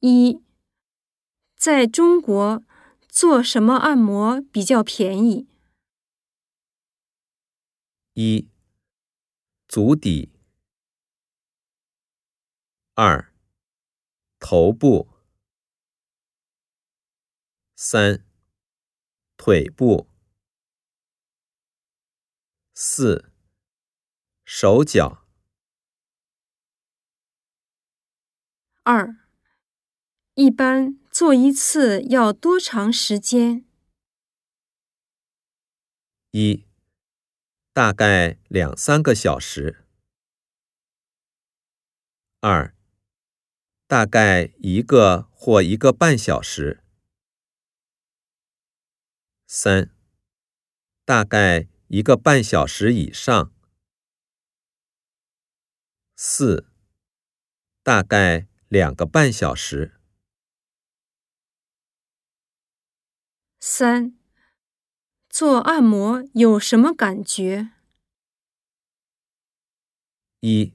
一，在中国做什么按摩比较便宜？一、足底。二、头部。三、腿部。四、手脚。二、一般做一次要多长时间？一、大概两三个小时。二、大概一个或一个半小时。三、大概一个半小时以上。四、大概两个半小时。三、做按摩有什么感觉？一、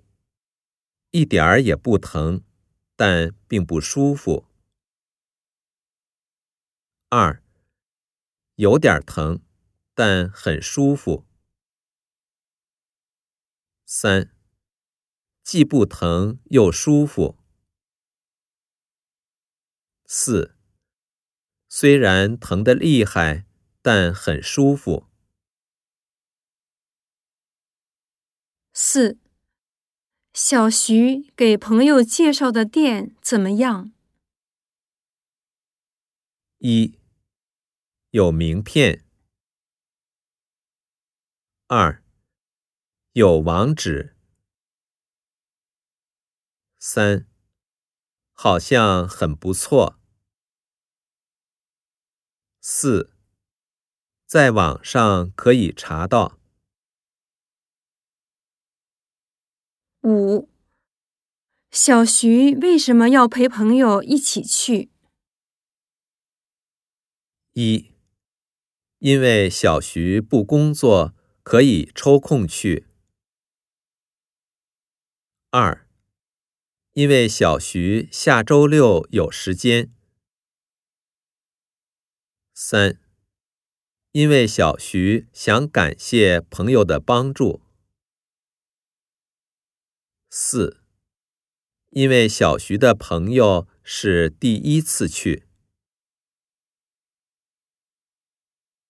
一点儿也不疼，但并不舒服。二、有点疼，但很舒服。三、既不疼又舒服。四、虽然疼得厉害，但很舒服。四、小徐给朋友介绍的店怎么样？一、有名片。二、有网址。三、好像很不错。四，在网上可以查到。五，小徐为什么要陪朋友一起去？一，因为小徐不工作，可以抽空去。二，因为小徐下周六有时间。三，因为小徐想感谢朋友的帮助。四，因为小徐的朋友是第一次去。